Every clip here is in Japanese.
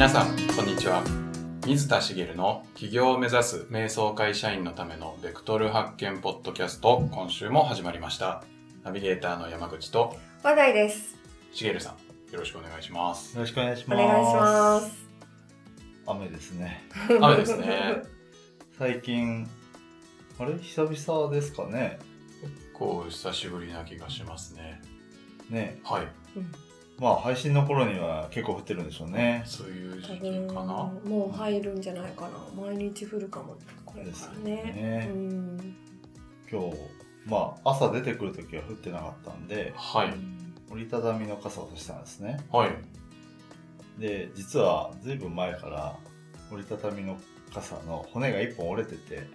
皆さんこんにちは水田茂の起業を目指す瞑想会社員のためのベクトル発見ポッドキャスト今週も始まりましたナビゲーターの山口と話題です。茂さんよろしくお願いしますよろしくお願いしおます。願いします。雨ですね。雨ですね 最近、あれ？久々ですかね。こう久しぶりな気がしますねね。はいうんまあ配信の頃には結構降ってるんでしょうね。そういう時多期かな分もう入るんじゃないかな。毎日降るかも。これからね。ねうん。今日、まあ朝出てくる時は降ってなかったんで、はい折りたたみの傘を差したんですね。はいで、実はずいぶん前から折りたたみの傘の骨が一本折れてて。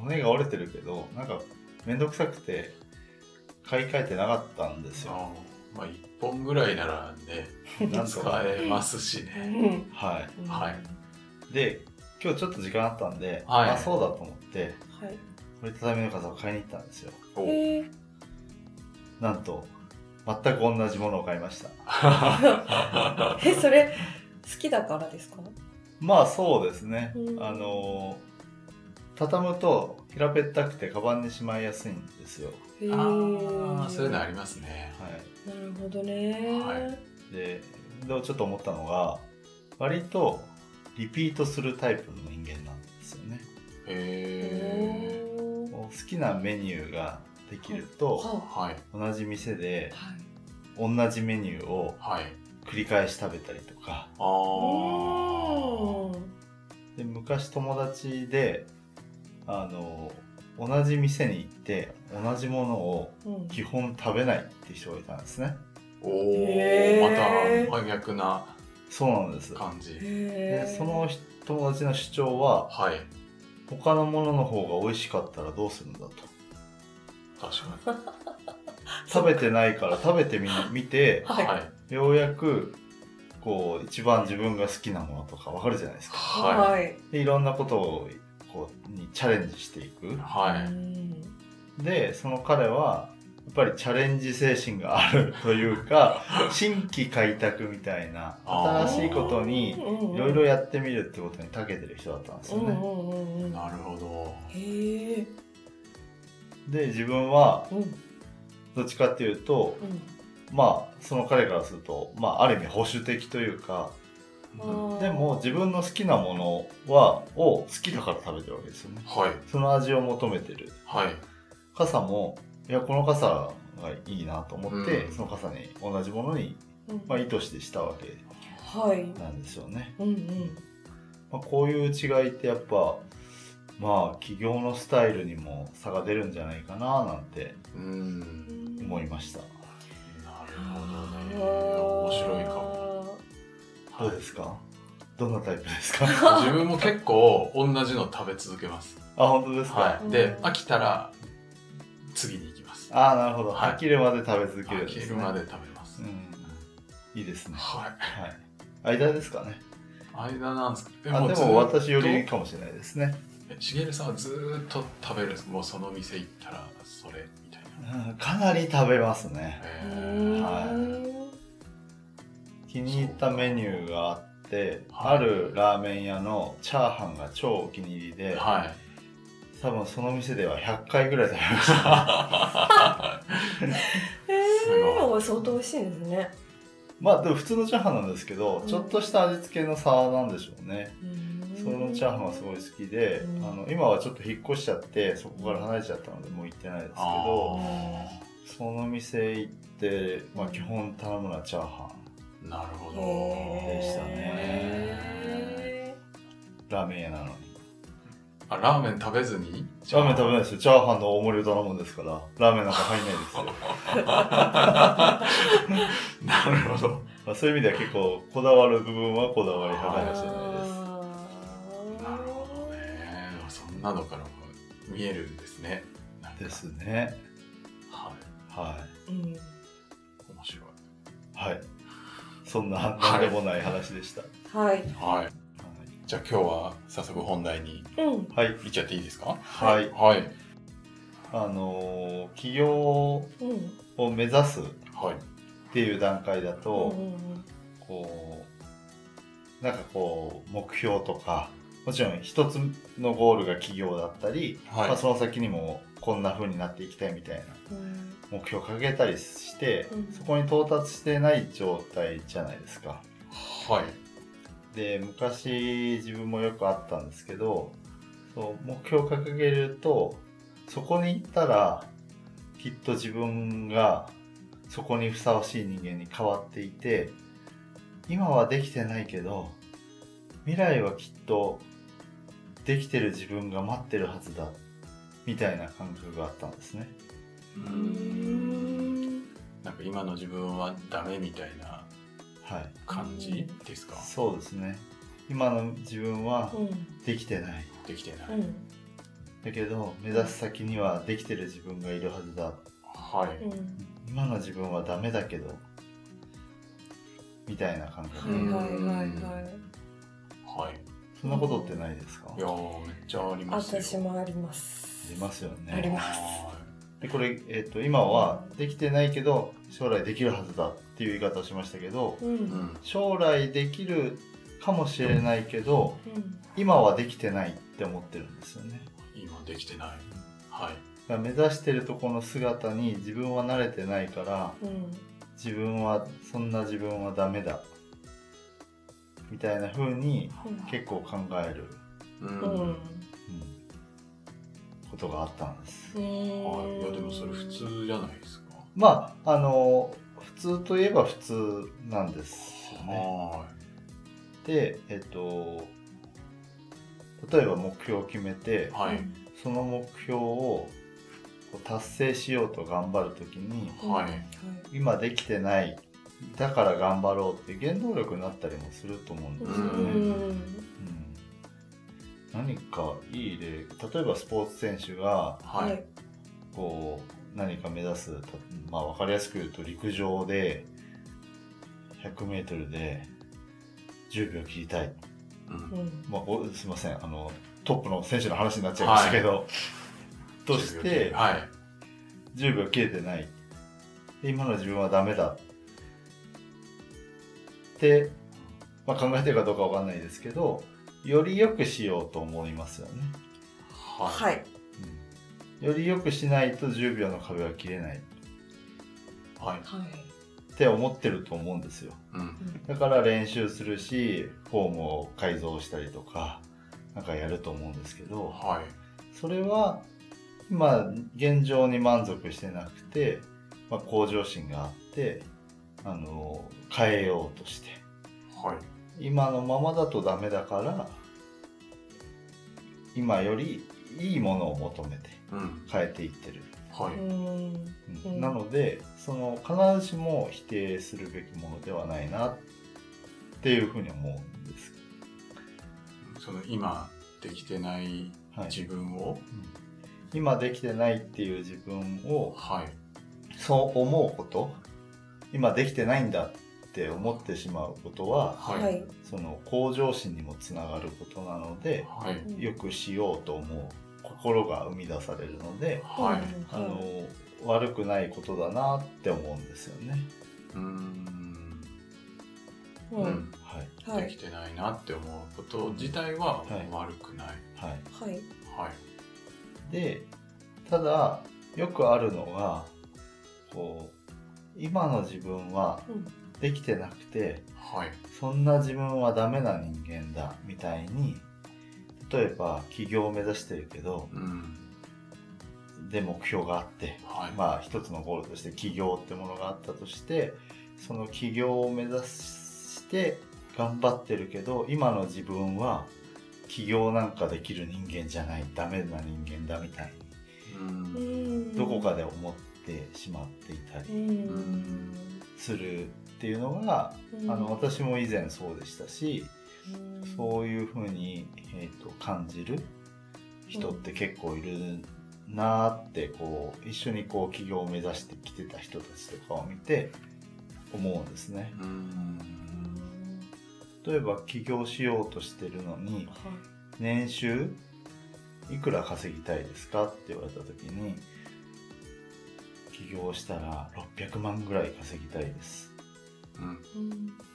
骨が折れてるけど、なんかめんどくさくて買い替えてなかったんですよ。あまあ1本ぐらいならねなんと使か。えますしうねん。はい。はいで今日ちょっと時間あったんで、はいあそうだと思ってはい。折りたたみの傘を買いに行ったんですよなんと全く同じものを買いました え、それ好きだからですか？まあそうですね、うんあの畳むと平べったくてカバンにしまいやすいんですよへああそういうのあり。りますねはなるほどね。はい。いででちょっと思ったのが割とリピートするタイプの人間なんですよね。へえ好きなメニューができるとははい。同じ店であはい。同じメニューをはい。繰り返し食べたりとか。ああで昔友達であの同じ店に行って同じものをうん。基本食べないって人がいたんですね。おおへー。また真逆なそうなんです。感じ。でその友達の主張ははい。他のものの方が美味しかったらどうするんだと。確か 食べてないから食べてみ見てにはい。はい。ようやくこう一番自分が好きなものとかわかるじゃないですか。ははい。でいろんなことをこうにチャレンジしていく。いはい。うんでその彼はやっぱりチャレンジ精神があるというか 新規開拓みたいな新しいことにいろいろやってみるってことに長けてる人だったんですよね。なるほどへえ。で自分はうんどっちかっていうとうん。まあその彼からすると、まあ、ある意味保守的というかでも自分の好きなものはを好きだから食べてるわけですよね。はいその味を求めてるはい傘もいやこの傘がいいなと思って、うん。その傘に同じものに、うん。まあ、意図してしたわけはい。なんですよね。うんうん。まあ、こういう違いってやっぱまあ企業のスタイルにも差が出るんじゃないかななんてうん。思いました。なるほどね。面白いかも。どうですか？どんなタイプですか？自分も結構同じの食べ続けます。あ本当ですか、はい。でうん。飽きたら次に行きます。ああなるほど、はい。飽きるまで食べ続けるん飽きるまで食べます。うん。いいですね。はい。はい。間ですかね。間なんですか？であでも私よりかもしれないですね。えしげるさんはずーっと食べるんですもうその店行ったらそれみたいな。うんかなり食べますね。は気に入ったメニューがあって、はい。あるラーメン屋のチャーハンが超お気に入りで、はい多分その店では100回ぐらい食べました。へすごえ。相当美味しいですね。まあでも普通のチャーハンなんですけど、うん。ちょっとした味付けの差なんでしょうね。うん。そのチャーハンはすごい好きで、うん。あの今はちょっと引っ越しちゃってそこから離れちゃったのでもう行ってないですけどあその店行って、まあ、基本頼むのはチャーハンーなるほど。でしたね。へラーメン屋なのにあラーメン食べずに？ラーメン食べないですよ。チャーハンの大盛りを頼むんですから。ラーメンなんか入んないですよ、なるほど。まあ、そういう意味では結構こだわる部分はこだわりー高いかもしれないです。なるほどね。そんなのからも見えるんですね。ですね。はい。はうん面白い。いはい。そんな何でもない話でした、はい。はいじゃあ今日は早速本題にうん。はい。いっちゃっていいですか？はい、はい。あのー起業うん。を目指すっはい。ていう段階だと、うんうん。こうなんかこう目標とかもちろん一つのゴールが企業だったり、はい。まあ、その先にもこんな風になっていきたいみたいなうん。目標を掲げたりして、うん。そこに到達してない状態じゃないですか。はいで昔自分もよくあったんですけどそう目標を掲げるとそこに行ったらきっと自分がそこにふさわしい人間に変わっていて今はできてないけど未来はきっとできてる自分が待ってるはずだみたいな感覚があったんですね。ううんなんか今の自分はダメみたいな、感じですか？そうですね。今の自分はうん。できてない。できてない、うん。だけど目指す先にはできてる自分がいるはずだ。はい、うん。今の自分はダメだけどみたいな感覚、はいはいはいはい。はい。そんなことってないですか？いやーめっちゃありますよ。私もあります。ありますよね。あります。はでこれ、えっと今はできてないけど将来できるはずだ。っていう言い方をしましたけどうん。ん将来できるかもしれないけどうん。今はできてないって思ってるんですよね。今できてない。はい。目指してるとこの姿に自分は慣れてないからうん。自分はそんな自分はダメだみたいな風に結構考える、うん、うん。うんことがあったんです。うんはい、いやでもそれ普通じゃないですか。まああの普通といえば普通なんですよね。はでえっと例えば目標を決めていはい、その目標を達成しようと頑張るときにはい。今できてないだから頑張ろうって原動力になったりもすると思うんですよね、うん。何かいい例例えばスポーツ選手がはい、はい。こう何か目指すたまあ分かりやすく言うと陸上で 100m で10秒切りたい、うん。うんまあ、おすいません。あのトップの選手の話になっちゃいましたけど、としてはい。10秒切れてない。で今の自分はダメだ。って、まあ、考えてるかどうかわかんないですけどより良くしようと思いますよね、ははい。うん、より良くしないと10秒の壁は切れない。はい。はいって思ってると思うんですよ。うん。だから練習するしフォームを改造したりとかなんかやると思うんですけどはい。それは今現状に満足してなくて、まあ、向上心があってあの変えようとして。はい。今のままだとダメだから今よりいいものを求めて。うん変えていってる、はい、うんうん。うんなのでその必ずしも否定するべきものではないなっていうふうに思うんです、その今できてないはい。自分を？うん。今できてないっていう自分をはい。そう思うこと今できてないんだって思ってしまうことははい。はい。その向上心にもつながることなのではい。よくしようと思う心が生み出されるのではい。あの悪くないことだなって思うんですよね。うーん。うん。はい。できてないなって思うこと自体ははい。悪くない。はい、はい。はい。でただよくあるのがこう今の自分はうん。できてなくてはい。そんな自分はダメな人間だみたいに例えば起業を目指してるけどうんで目標があってはい。まあ一つのゴールとして起業ってものがあったとしてその起業を目指して頑張ってるけど今の自分は起業なんかできる人間じゃない。ダメな人間だみたいにどこかで思ってしまっていたうりん。するっていうのがうん。あの私も以前そうでしたしうんそういうふうに、えー、と感じる人って結構いるなーってこう一緒にこう起業を目指してきてた人たちとかを見て思うんですね。うん。例えば起業しようとしてるのには年収いくら稼ぎたいですかって言われた時に起業したら600万ぐらい稼ぎたいです。うん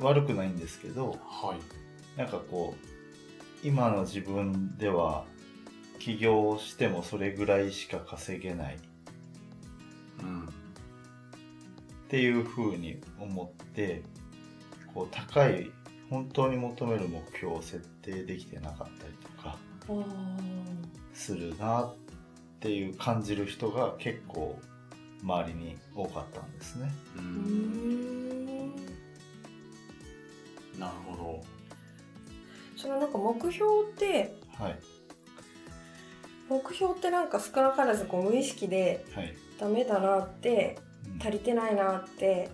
悪くないんですけどはい。なんかこう今の自分では起業してもそれぐらいしか稼げない。うん。っていうふうに思ってこう高い本当に求める目標を設定できてなかったりとかするなっていう感じる人が結構周りに多かったんですね。うんなるほそのなんか目標ってはい。目標ってなんか少なからずこう無意識ではい。ダメだなってうん。足りてないなって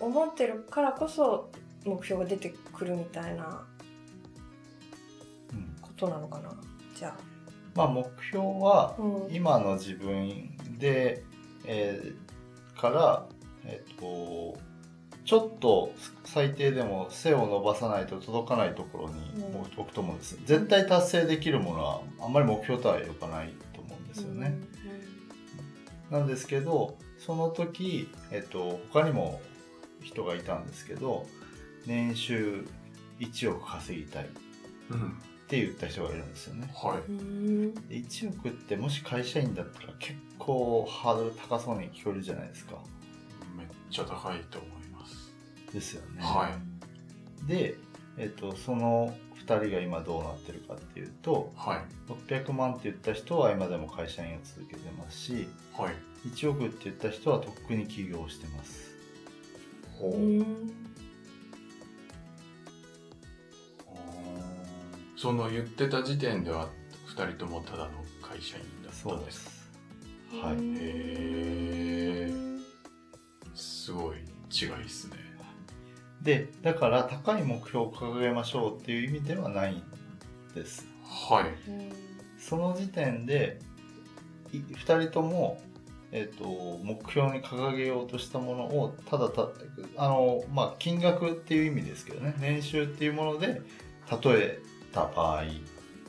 うん。思ってるからこそ目標が出てくるみたいなうん。ことなのかなじゃまあ目標はあ、うん、今の自分で、えーから、えっとちょっと最低でも背を伸ばさないと届かないところにうん。置くと思うんです、絶対達成できるものはあんまり目標とは呼ばないと思うんですよね、なんですけどその時、えっと、他にも人がいたんですけど年収1億稼ぎたいっどうん。て言った人がいるんですよね。はうんうん。で1億ってもし会社員だったら結構ハードル高そうに聞こえるじゃないですか。いめっちゃ高いと思いますですよね、はい。で、えっと、その2人が今どうなってるかっていうとはい。600万って言った人は今でも会社員を続けてますしはい。1億って言った人はとっくに起業してます。ほう。うん。その言ってた時点では2人ともただの会社員だったそうでんですはい。うんへー。すごい違いっすねでだから高い目標を掲げましょうっていう意味ではないんです。はい。うんその時点で2人とも、えっと目標に掲げようとしたものをただたあの、まあ、金額っていう意味ですけどね。年収っていうもので例えた場合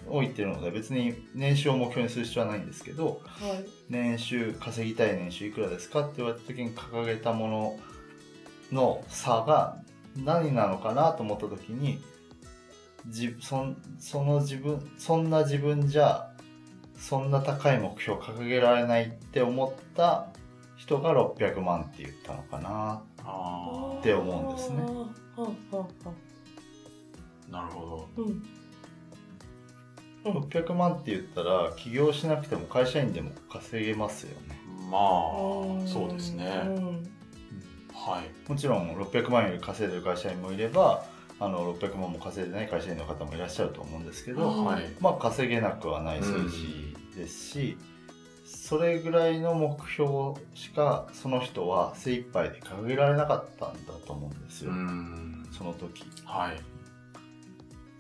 を言ってるので別に年収を目標にする必要はないんですけどはい。年収稼ぎたい年収いくらですかって言われた時に掲げたものの差が何なのかなと思った時にじそんその自分そんな自分じゃそんな高い目標を掲げられないって思った人が600万って言ったのかなあって思うんですね。あーはあはあはああなるほうん。うん。600万って言ったら起業しなくても会社員でも稼げますよね。どまあそうですね。うんはい。もちろん600万より稼いでる会社員もいればあの600万も稼いでない会社員の方もいらっしゃると思うんですけど、うんはい。まあ稼げなくはない数字ですし、それぐらいの目標しかその人は精一杯で掲げられなかったんだと思うんですうよ、ん。その時。はい。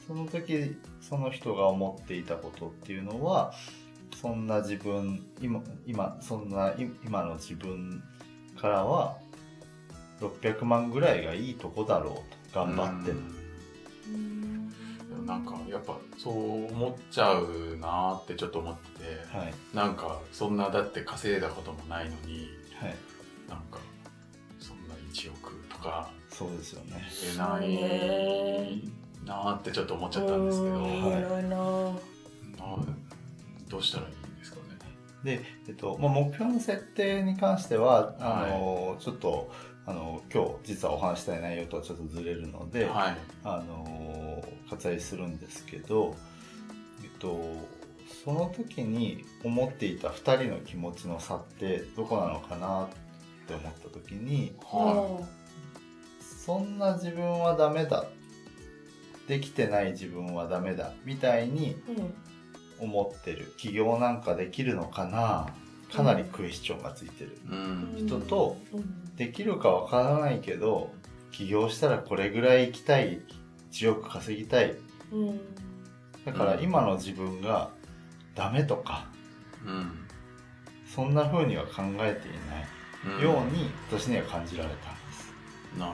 その時その人が思っていたことっていうのはそんな自分今今そんない今の自分からは600万ぐらいがいいとこだろうと頑張ってもなんかやっぱそう思っちゃうなーってちょっと思っててはい。なんかそんなだって稼いだこともないのにはい。なんかそんな1億とかそうですよね。言えないなーってちょっと思っちゃったんですけど、うん。はい。どうしたらいいんですかね。で、えっとまあ、目標の設定に関してはあの、ちょっとあの今日実はお話したい内容とはちょっとずれるので、はい。あの割愛するんですけど、えっと、その時に思っていた2人の気持ちの差ってどこなのかなって思った時にはそんな自分はダメだ。できてない自分はダメだみたいにうん。思ってる。起業なんかできるのかなかなりクエスチョンがついてる、人とうん。できるかわからないけど起業したらこれぐらい行きたい1億稼ぎたい。うん。だからうん。今の自分がダメとかうん。そんな風には考えていないように私には感じられたんです、なる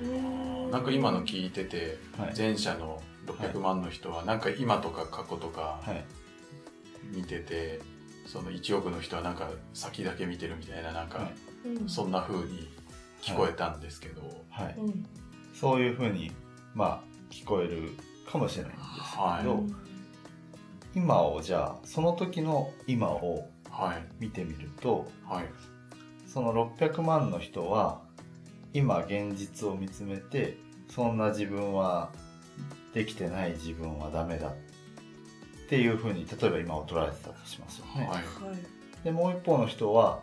ほどうん。ななんか今の聞いててはい。前者の600万の人はなんか今とか過去とかはい、見ててその1億の人はなんか先だけ見てるみたいななんかそんな風に聞こえたんですけど、はい。うん。そういうふうにまあ聞こえるかもしれないんですけど、はい。今をじゃあその時の今をはい。見てみるとはい。その600万の人は今現実を見つめてそんな自分はできてない自分はダメだっていうふうに例えば今を捉えてたとしますよね。はい。はい。でもう一方の人は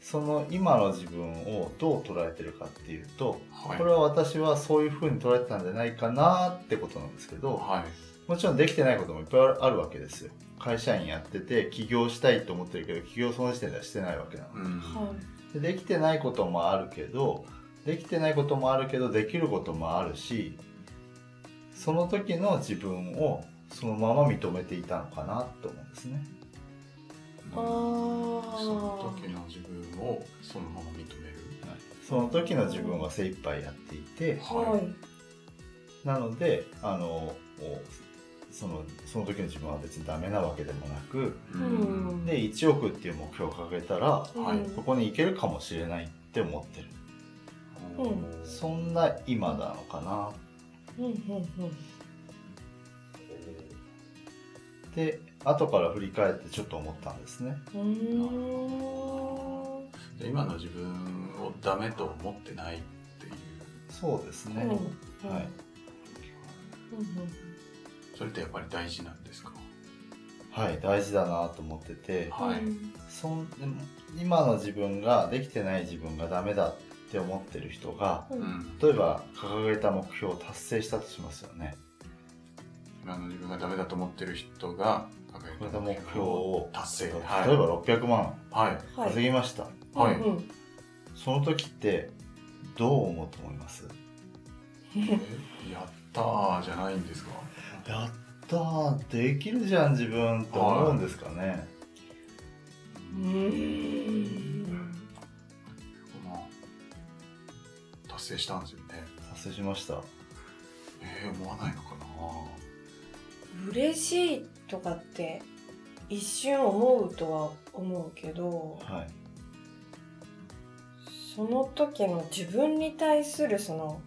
その今の自分をどう捉えてるかっていうとはい。これは私はそういうふうに捉えてたんじゃないかなってことなんですけどはい。もちろんできてないこともいっぱいあるわけですよ。会社員やってて起業したいと思ってるけど起業その時点ではしてないわけなの。うん。はでできてないこともあるけどできてないこともあるけどできることもあるしその時の自分をそのまま認めていたのかなと思うんですね。あー。その時の自分をそのまま認める。その時の自分は精一杯やっていてはい。なのであのおそのその時の自分は別にダメなわけでもなくうん。で1億っていう目標を掲げたらはい。うんそこに行けるかもしれないって思ってる。うん。そんな今なのかな。うんうんって後から振り返ってちょっと思ったんですね。うんうーん。で今の自分をダメと思ってないっていう。そうですね、う。んはい。うん。それってやっぱり大事なんですか？はい大事だなと思ってて。はい。そんでも今の自分ができてない自分がダメだって思ってる人がううんん。例えば掲げた目標を達成したとしますよね今の自分がダメだと思ってる人が掲こげたれ目標を達成。例えはいば600万。はい。はい。稼ぎました、はい。うんうん。その時ってどう思うと思います？え？やったーじゃないんですか？やったーできるじゃん自分って思うんですかね、うーんまあ達成したんですよね達成しましたえー、思わないのかな嬉しいとかって一瞬思うとは思うけどはい。その時の自分に対するその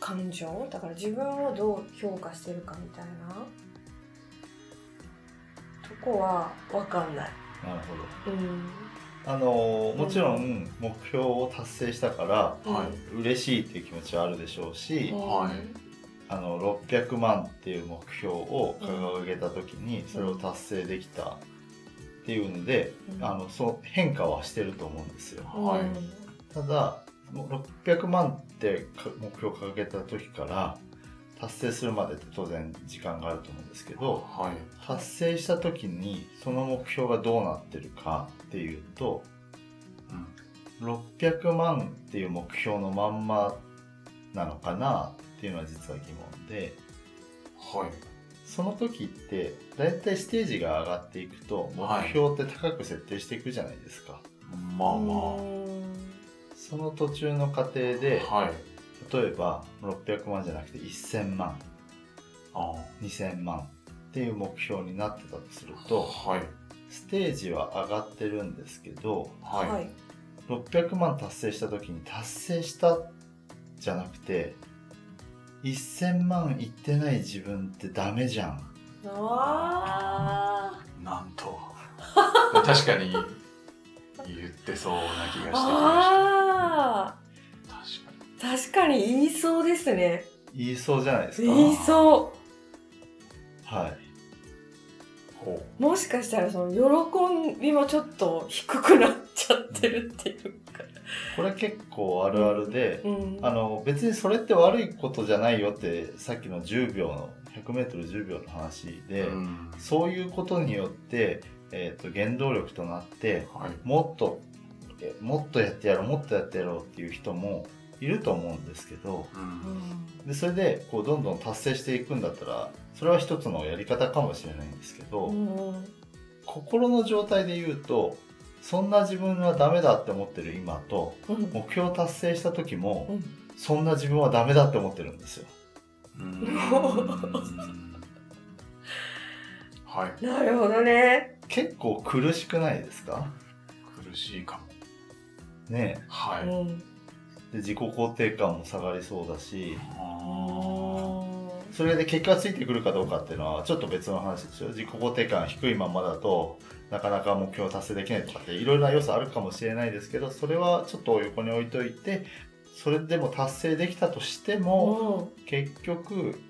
感情？だから自分をどう評価してるかみたいな？とこは分かんない。なるほど。うん。あのーもちろん目標を達成したからはい。嬉しいっていう気持ちはあるでしょうし、はいあの600万っていう目標を掲げた時にそれを達成できた。っていうので、うん。あのそう変化はしてると思うんですよ。はい。ただもう600万ってか目標を掲げた時から達成するまでって当然時間があると思うんですけどはい。達成した時にその目標がどうなってるかっていうとうん。600万っていう目標のまんまなのかなっていうのは実は疑問ではい。その時ってだいたいステージが上がっていくとはい目標って高く設定していくじゃないですか、まあまその途中の過程であはい。例えば600万じゃなくて1000万あ2000万っていう目標になってたとするあとはい。ステージは上がってるんですけどはい、はい。600万達成した時に達成したじゃなくて1000万いってない自分ってダメじゃん。あ。なんと。確かに。言ってそうな気がしてきました。あ確かに。ー確かに言いそうですね。言いそうじゃないですか？言いそはい。ほう。もしかしたらその喜びもちょっと低くなっちゃってるっていうか。これ結構あるあるで、うん。あの別にそれって悪いことじゃないよってさっきの10秒の 100m10 秒の話うで、うん。そういうことによって、えー、と原動力となってはい。もっとえもっとやってやろうもっとやってやろうっていう人もいると思うんですけどうん。でそれでこうどんどん達成していくんだったらそれは一つのやり方かもしれないんですけど、うん。心の状態で言うとそんな自分はダメだって思ってる今とうん。目標を達成した時も、うん。そんな自分はダメだって思ってるんですよ。うん。はい。なるほどね。結構苦しくないですか？苦しいかも。ねはい、うん。で自己肯定感も下がりそうだし。あそれで結果がついてくるかどうかっていうのはちょっと別の話ですよ。自己肯定感低いままだとなかなか目標を達成できないとかっていろいろな要素あるかもしれないですけどそれはちょっと横に置いといてそれでも達成できたとしても結局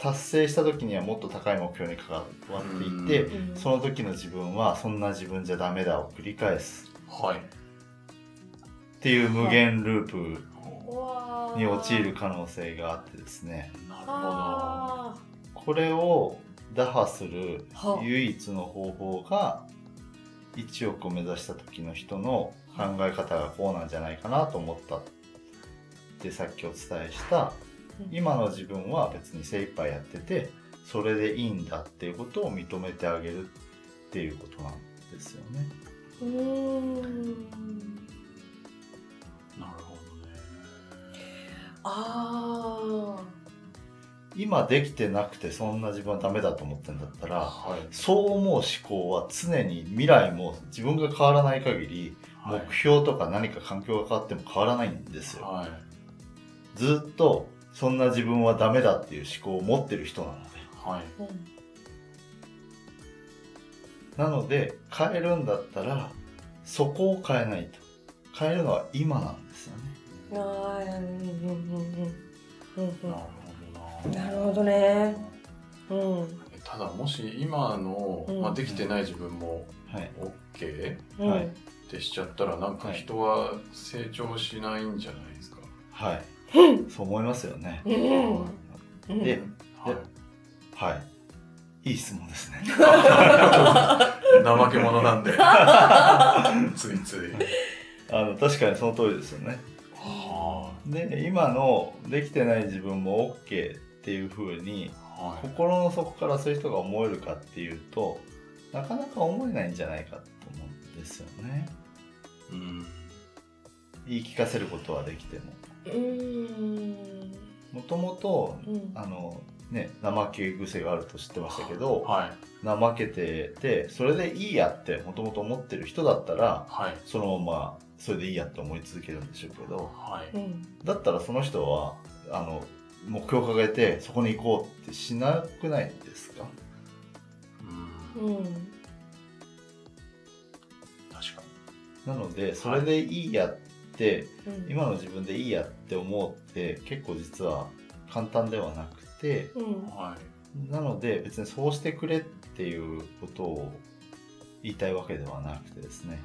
達成した時にはもっと高い目標に関わっていってうん。その時の自分はそんな自分じゃダメだを繰り返す。ーはい。っていう無限ループに陥る可能性があってですね。なるあこれを打破するは。唯一の方法が1億を目指した時の人の考え方がこうなんじゃないかなと思ったってさっきお伝えした今の自分は別に精一杯やっててそれでいいんだっていうことを認めてあげるっていうことなんですよね。うーん。なるほどね。あ今できてなくてそんな自分はダメだと思ってんだったらはいそう思う思考は常に未来も自分が変わらない限りはい目標とか何か環境が変わっても変わらないんですよ。はいずっとそんな自分はダメだっていう思考を持ってる人なので。はいなので変えるんだったらそこを変えないと。変えるのは今なんですよね。うんうんうんうんうんなるほどね。うん。ただもし今の、うん。まあ、できてない自分もはい。OK うんはい。ってしちゃったらなんかはい。人は成長しないんじゃないですか、はい。そう思いますよね。うん。うん。ではい。はい。いい質問ですね。怠け者なんで。ついつい。あの確かにその通りですよね。はで今のできてない自分も OK っていう風にあはい。心の底からそういう人が思えるかっていうとなかなか思えないんじゃないかと思うんですよね。うん。言い聞かせることはできても。もともとうん。あのね怠け癖があると知ってましたけどはい。怠けててそれでいいやってもともと思ってる人だったらはい。そのままそれでいいやって思い続けるんでしょうけどはい。うん。だったらその人はあの目標を掲げてそこに行こうってしなくないですか？うん。うん。確かなのでそれでいいやって、うん。今の自分でいいやって思うって結構実は簡単ではなくてうん。にはい。なので別にそうしてくれっていうことを言いたいわけではなくてですね。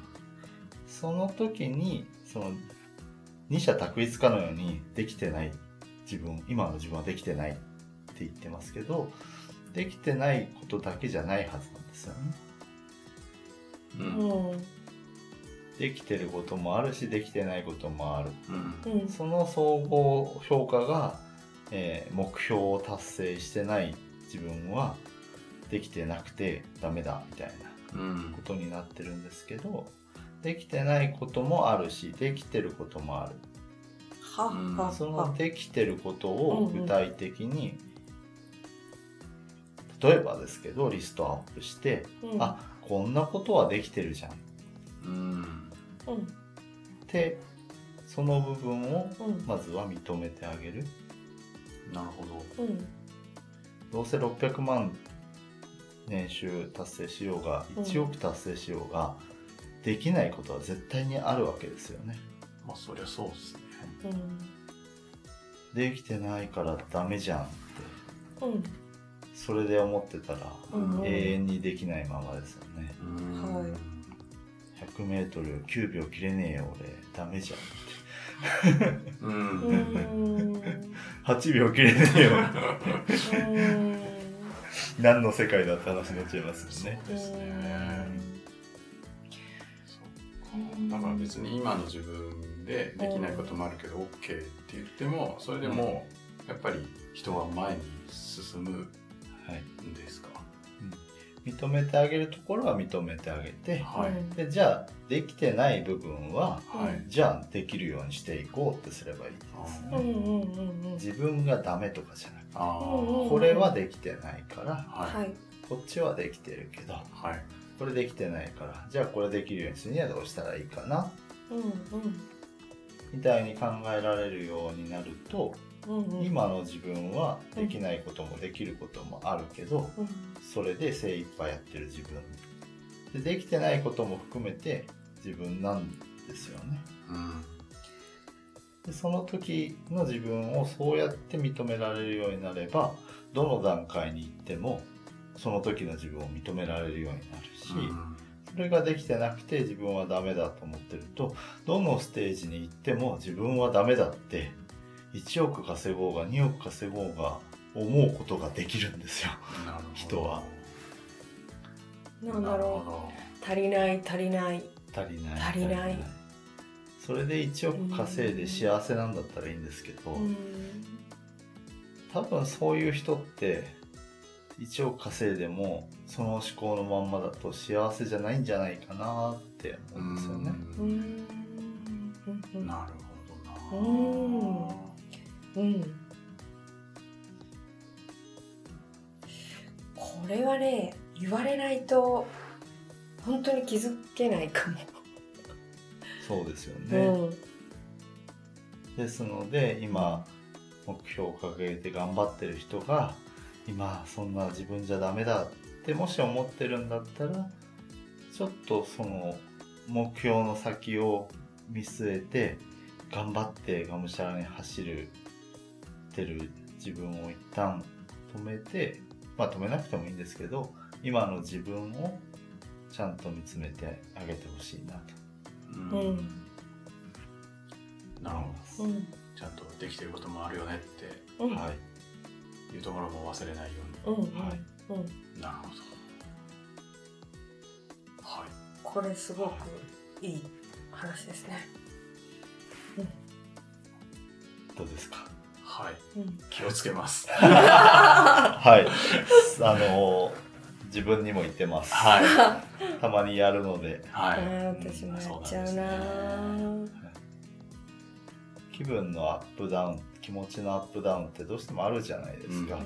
その時にその二者択一かのようにできてない自分今の自分はできてないって言ってますけどできてないことだけじゃないはずなんですよね。うん。うん。できてることもあるしできてないこともある。うん。うん。その総合評価が、えー目標を達成してない自分はできてなくてダメだみたいなうん。ことになってるんですけどできてないこともあるしできてることもある。はうん。はそのはできてることを具体的に、例えばですけどリストアップして、うん。あこんなことはできてるじゃん。っうん。うんてその部分をうん。まずは認めてあげる。なるほど。うん。どうせ600万年収達成しようがうん1億達成しようが、できないことは絶対にあるわけですよね。まあそりゃそうですねうん。できてないからダメじゃんって。うん。それで思ってたら、うん。永遠にできないままですよね。うんはい 100m9 秒切れねえよ俺。ダメじゃんうんううんん8秒切れねえよ。うん。何の世界だって話になっちゃいますよね。そうですね。だから別に今の自分でできないこともあるけど OK って言ってもそれでもやっぱり人は前に進むはいんですか？認めてあげるところは認めてあげてはい。でじゃあできてない部分ははい。じゃあできるようにしていこうってすればいいですね。うんうんうんうん自分がダメとかじゃなくてこれはできてないからはい。はい。こっちはできてるけどはい。これできてないからじゃあこれできるようにするにはどうしたらいいかな？うんうんみたいに考えられるようになるとうんうん。今の自分はできないこともできることもあるけどうん。それで精一杯やってる自分。でできてないことも含めて自分なんですよね。うん。でその時の自分をそうやって認められるようになればどの段階に行ってもその時の自分を認められるようになるし、それができてなくて自分はダメだと思ってるとどのステージに行っても自分はダメだって1億稼ごうが2億稼ごうが思うことができるんですよ。なるほど。人は。なんだろう。足りない足りない。足りない足りない。それで1億稼いで幸せなんだったらいいんですけど、うん。多分そういう人って1億稼いでもその思考のまんまだと幸せじゃないんじゃないかなって思うんですよね。なるほどなうんうんこれはね言われないと本当に気づけないかも。そうですようね。んですので今目標を掲げて頑張ってる人が今そんな自分じゃダメだってもし思ってるんだったらちょっとその目標の先を見据えて頑張ってがむしゃらに走るてる自分を一旦止めてまあ止めなくてもいいんですけど今の自分をちゃんと見つめてあげてほしいなと。ううんん。なるほど。うん。ちゃんとできてることもあるよねって。うん。はいいうところも忘れないようんうんはい。うん。うになるほど。はい。これすごくいい話ですね。どうですか？はい。うん。気をつけます。はい。あの自分にも言ってます。はい。たまにやるので、はい。私もやっちゃうなー。気分のアップダウン、気持ちのアップダウンってどうしてもあるじゃないですか。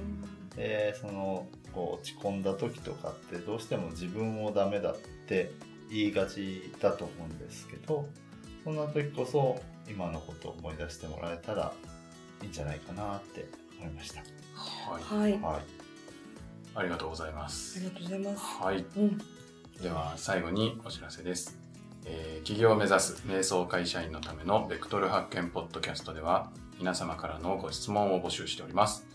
で、そのこう落ち込んだ時とかってどうしても自分をダメだって言いがちだと思うんですけど、そんな時こそ今のことを思い出してもらえたらいいんじゃないかなって思いました。はいはい、あはい。ありがとうございますりがとうございます。はいうん、では最後にお知らせです、えー企業を目指す瞑想会社員のためのベクトル発見ポッドキャストでは皆様からのご質問を募集しております。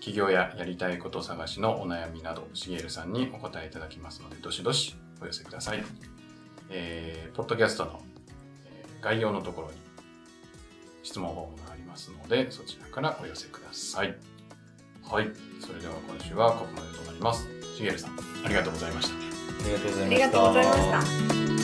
企業ややりたいこと探しのお悩みなどしげるさんにお答えいただきますのでどしどしお寄せください、えーポッドキャストの、えー概要のところに質問フォームがありますのでそちらからお寄せください。はい。それでは今週はここまでとなります。しげるさんありがとうございました。ありがとうございました。ありがとうございました。